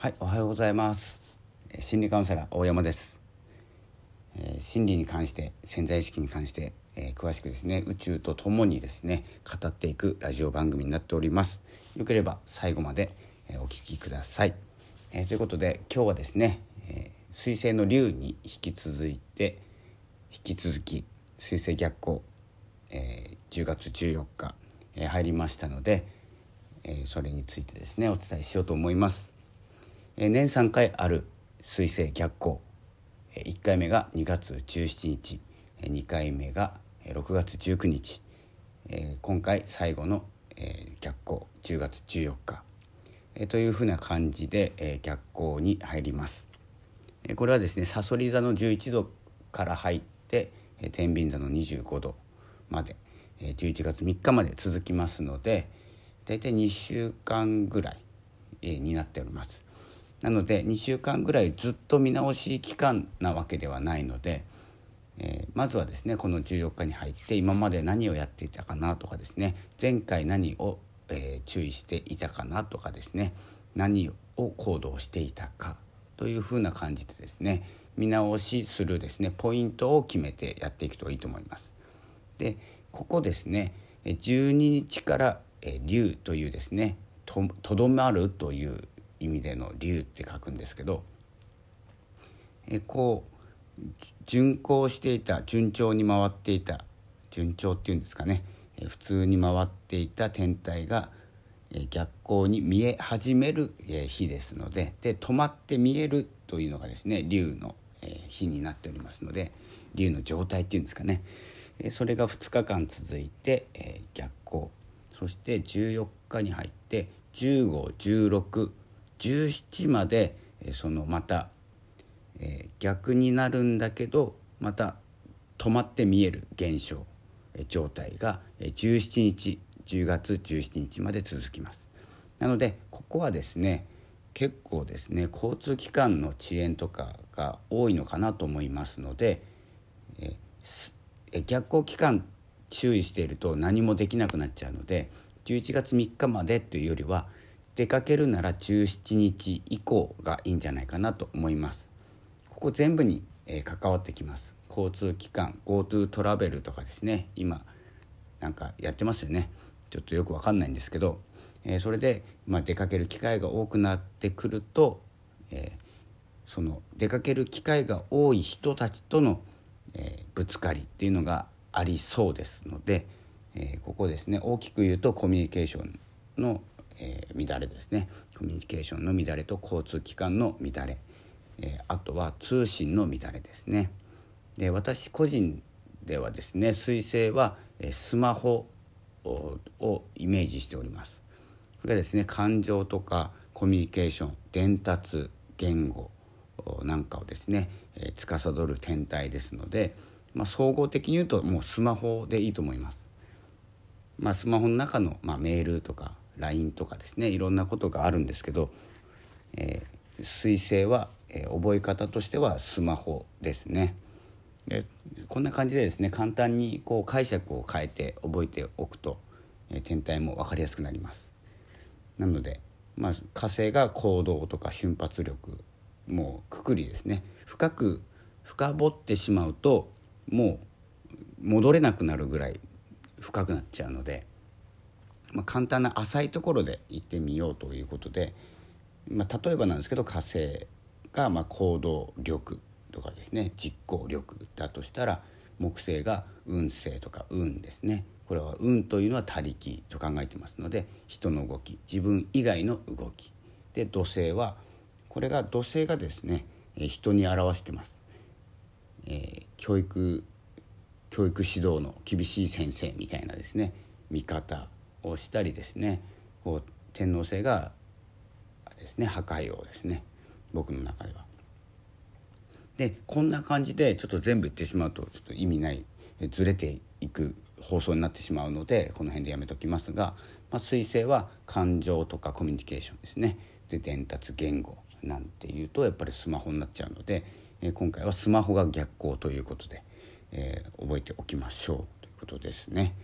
はい、おはようございます。え心理カウンセラー大山です。えー心理に関して、潜在意識に関して、えー詳しくですね、宇宙とともにですね、語っていくラジオ番組になっております。よければ最後まで、えーお聞きください。えーということで、今日はですね、えー星の竜に引き続いて、引き続き水星逆行、えー10月14日、えー入りましたので、えーそれについてですねお伝えしようと思います、年3回ある水星逆行、1回目が2月17日、2回目が6月19日、今回最後の、逆行。10月14日、というふうな感じで、逆行に入ります。これはですねさそり座の11度から入って天秤座の25度まで11月3日まで続きますので大体2週間ぐらいになっております。なので2週間ぐらいずっと見直し期間なわけではないので、えーまずはですねこの14日に入って今まで何をやっていたかなとかですね前回何を、えー注意していたかなとかですね何を行動していたかというふうな感じでですね見直しするですねポイントを決めてやっていくといいと思います。でここですね12日からえ竜というですねとどまるという意味での竜って書くんですけどえこうじ順行していた順調に回っていた順調っていうんですかね。え普通に回っていた天体が逆行に見え始める日ですのでで止まって見えるというのがですね竜の日になっておりますので竜の状態っていうんですかね。それが2日間続いて逆行そして14日に入って15、16 17までそのまたえ逆になるんだけどまた止まって見える現象え状態が17日10月17日まで続きます。なのでここはですね結構ですね交通機関の遅延とかが多いのかなと思いますのでえ逆行期間注意していると何もできなくなっちゃうので11月3日までというよりは出かけるなら17日以降がいいんじゃないかなと思います。ここ全部に、えー関わってきます。交通機関 GoTo トラベルとかですね。今なんかやってますよね。ちょっとよくわかんないんですけど、えーそれで、まあ、出かける機会が多くなってくると、えーその出かける機会が多い人たちとの、えーぶつかりっていうのがありそうですので、えーここですね。大きく言うとコミュニケーションの、えー乱れですねコミュニケーションの乱れと交通機関の乱れ、えーあとは通信の乱れですね。で私個人ではですね彗星はえスマホををイメージしております。これはですね感情とかコミュニケーション伝達言語なんかをですね、えー司る天体ですので、まあ、総合的に言うともうスマホでいいと思います。まあ、スマホの中の、まあ、メールとか LINE とかですねいろんなことがあるんですけど、えー、彗星は、えー覚え方としてはスマホですね。でこんな感じでですね簡単にこう解釈を変えて覚えておくと、えー天体も分かりやすくなります。なので、まあ、火星が行動とか瞬発力もうくくりですね深く深掘ってしまうともう戻れなくなるぐらい深くなっちゃうので、まあ、簡単な浅いところで行ってみようということで、まあ、例えばなんですけど火星がまあ行動力とかですね実行力だとしたら木星が運勢とか運ですね。これは運というのは他力と考えてますので人の動き自分以外の動き。で土星はこれが土星がですね人に表してます、えー教育教育指導の厳しい先生みたいなですね見方をしたりですねこう天皇星がですね破壊王ですね僕の中では。でこんな感じでちょっと全部言ってしまうとちょっと意味ないずれていく放送になってしまうのでこの辺でやめときますが、まあ、彗星は感情とかコミュニケーションですねで伝達言語なんていうとやっぱりスマホになっちゃうので、え今回はスマホが逆行ということで、えー覚えておきましょうということですね。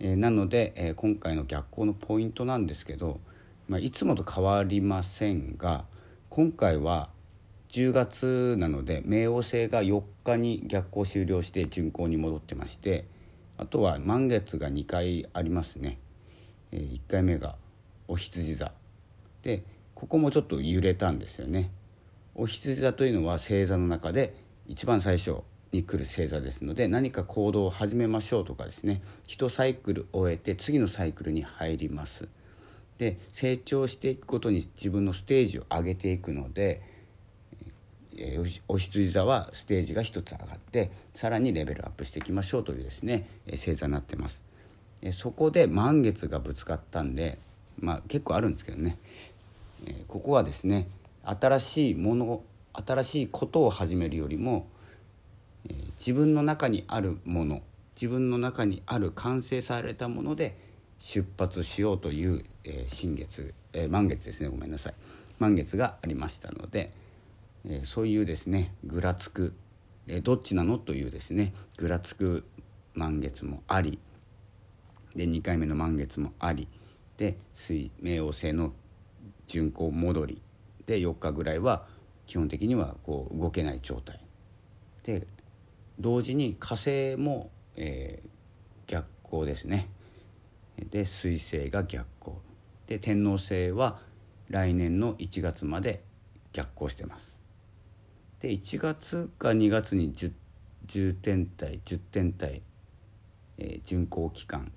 えーなので、えー今回の逆行のポイントなんですけどまあ、いつもと変わりませんが今回は10月なので冥王星が4日に逆行終了して巡行に戻ってましてあとは満月が2回ありますね、えー、1回目がお羊座。でここもちょっと揺れたんですよね。お羊座というのは星座の中で一番最初に来る星座ですので何か行動を始めましょうとかですね一サイクル終えて次のサイクルに入ります。で成長していくことに自分のステージを上げていくので、えー、お羊座はステージが一つ上がってさらにレベルアップしていきましょうというですね、えー、星座になってます、え、そこで満月がぶつかったんでまあ結構あるんですけどね、えー、ここはですね新しいもの新しいことを始めるよりも自分の中にあるもの自分の中にある完成されたもので出発しようという、えー、新月、えー、満月ですね。ごめんなさい。満月がありましたので、えー、そういうですねぐらつく、え、どっちなのというですねぐらつく満月もありで2回目の満月もありで水冥王星の巡行戻りで4日ぐらいは基本的にはこう動けない状態。で同時に火星も、えー、逆行ですね。で水星が逆行。で天王星は来年の1月まで逆行してます。で1月か2月に 10, 10天体10天体、えー、巡行期間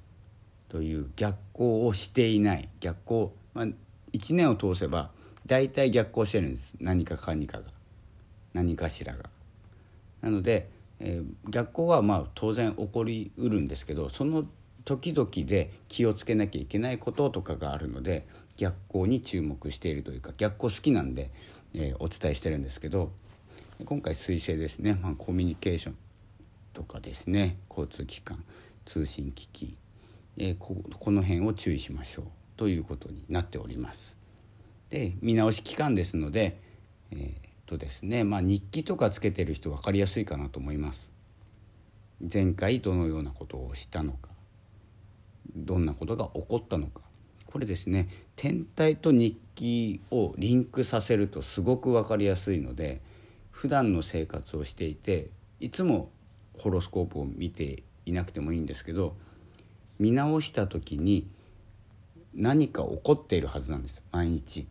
という逆行をしていない。逆行、まあ、1年を通せば大体逆行してるんです。何かかにかが。何かしらが。なのでえー、逆行はまあ当然起こりうるんですけどその時々で気をつけなきゃいけないこととかがあるので逆行に注目しているというか逆行好きなんで、えー、お伝えしてるんですけど今回彗星ですね、まあ、コミュニケーションとかですね。交通機関通信機器、えー、ここの辺を注意しましょう。ということになっております。で見直し期間ですので、えーとですね、まあ、日記とかつけてる人分かりやすいかなと思います。前回どのようなことをしたのかどんなことが起こったのかこれですね天体と日記をリンクさせるとすごく分かりやすいので普段の生活をしていていつもホロスコープを見ていなくてもいいんですけど見直した時に何か起こっているはずなんです毎日。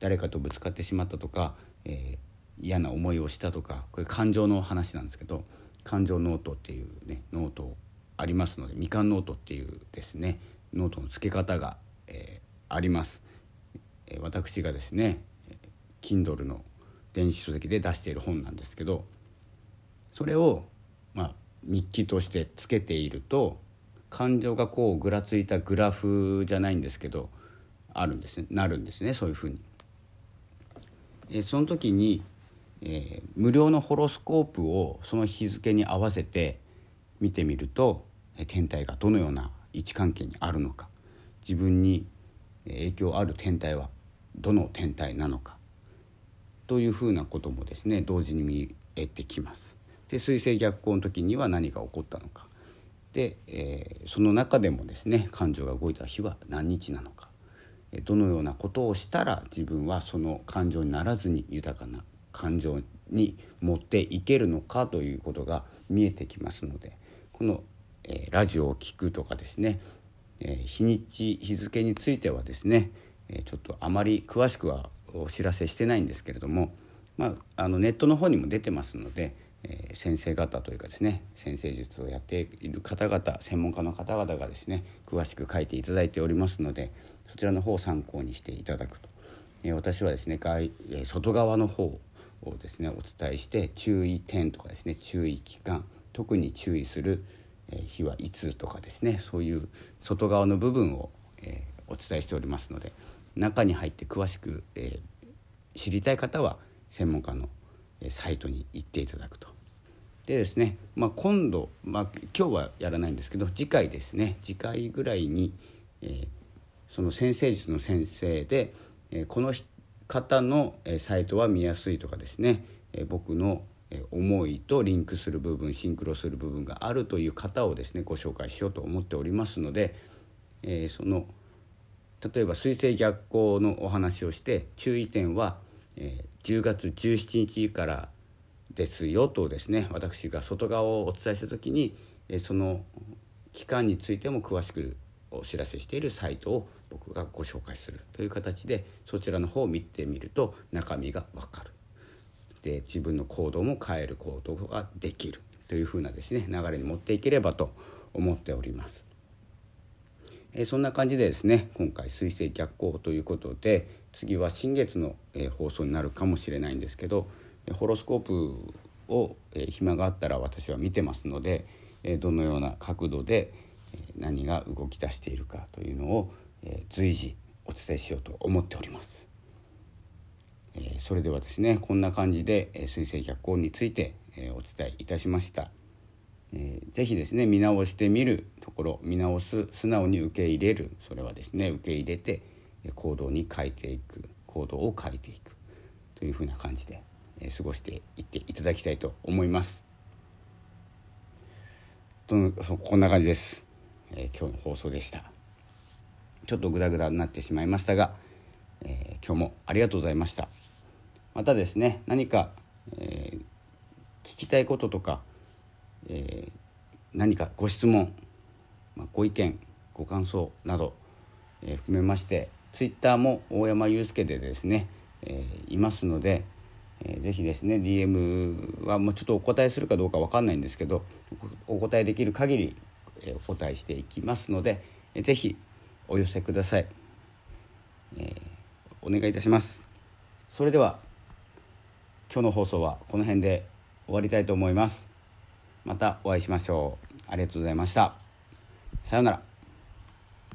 誰かとぶつかってしまったとかえー、嫌な思いをしたとかこれ感情の話なんですけど感情ノートっていうねノートありますのでみかんノートっていうですねノートの付け方が、えー、あります、え、私がですね Kindle の電子書籍で出している本なんですけどそれを、まあ、日記としてつけていると感情がこうぐらついたグラフじゃないんですけどあるんですねなるんですねそういうふうに。えその時に、えー、無料のホロスコープをその日付に合わせて見てみると、え天体がどのような位置関係にあるのか。自分に影響ある天体はどの天体なのか。というふうなこともですね同時に見えてきます。で水星逆行の時には何が起こったのか。で、えー、その中でもですね感情が動いた日は何日なのか。どのようなことをしたら自分はその感情にならずに豊かな感情に持っていけるのかということが見えてきますのでこの、えー、ラジオを聴くとかですね、えー、日にち日付についてはですね、えー、ちょっとあまり詳しくはお知らせしてないんですけれども、まあ、あのネットの方にも出てますので、え先生方というかですね先生術をやっている方々専門家の方々がですね詳しく書いていただいておりますのでそちらの方を参考にしていただくと、え私はですね外、外側の方をですねお伝えして注意点とかですね注意期間特に注意する日はいつとかですねそういう外側の部分を、えお伝えしておりますので中に入って詳しく、え知りたい方は専門家のサイトに行っていただくと。でですね、まあ、今度、まあ、今日はやらないんですけど次回ですね次回ぐらいに、えー、その先生術の先生で、えこの方のサイトは見やすいとかですね、え僕の思いとリンクする部分シンクロする部分があるという方をですねご紹介しようと思っておりますので、えその例えば水星逆行のお話をして注意点は、え、10月17日からですよとですね私が外側をお伝えした時に、え、その期間についても詳しくお知らせしているサイトを僕がご紹介するという形でそちらの方を見てみると中身が分かるで自分の行動も変える行動ができるというふうなですね流れに持っていければと思っております。えそんな感じでですね今回水星逆行ということで次は新月の、え放送になるかもしれないんですけどホロスコープを、え暇があったら私は見てますので、えどのような角度で何が動き出しているかというのを、え随時お伝えしようと思っております。えそれではですねこんな感じで、え水星逆行について、えお伝えいたしました。え、ぜひですね見直してみるところ見直す素直に受け入れるそれはですね受け入れて行動に変えていく行動を変えていくというふうな感じで、え、過ごしていっていただきたいと思います。とこんな感じです、えー、今日の放送でした。ちょっとグダグダになってしまいましたが、えー、今日もありがとうございました。またですね何か、えー、聞きたいこととかえー、何かご質問、まあ、ご意見ご感想など、えー、含めましてツイッターも大山祐介でですね、えー、いますので、えー、ぜひですね DM はもうちょっとお答えするかどうか分かんないんですけどお答えできる限り、お答えしていきますので、えー、ぜひお寄せください、えー、お願いいたします。それでは今日の放送はこの辺で終わりたいと思います。またお会いしましょう。ありがとうございました。さようなら。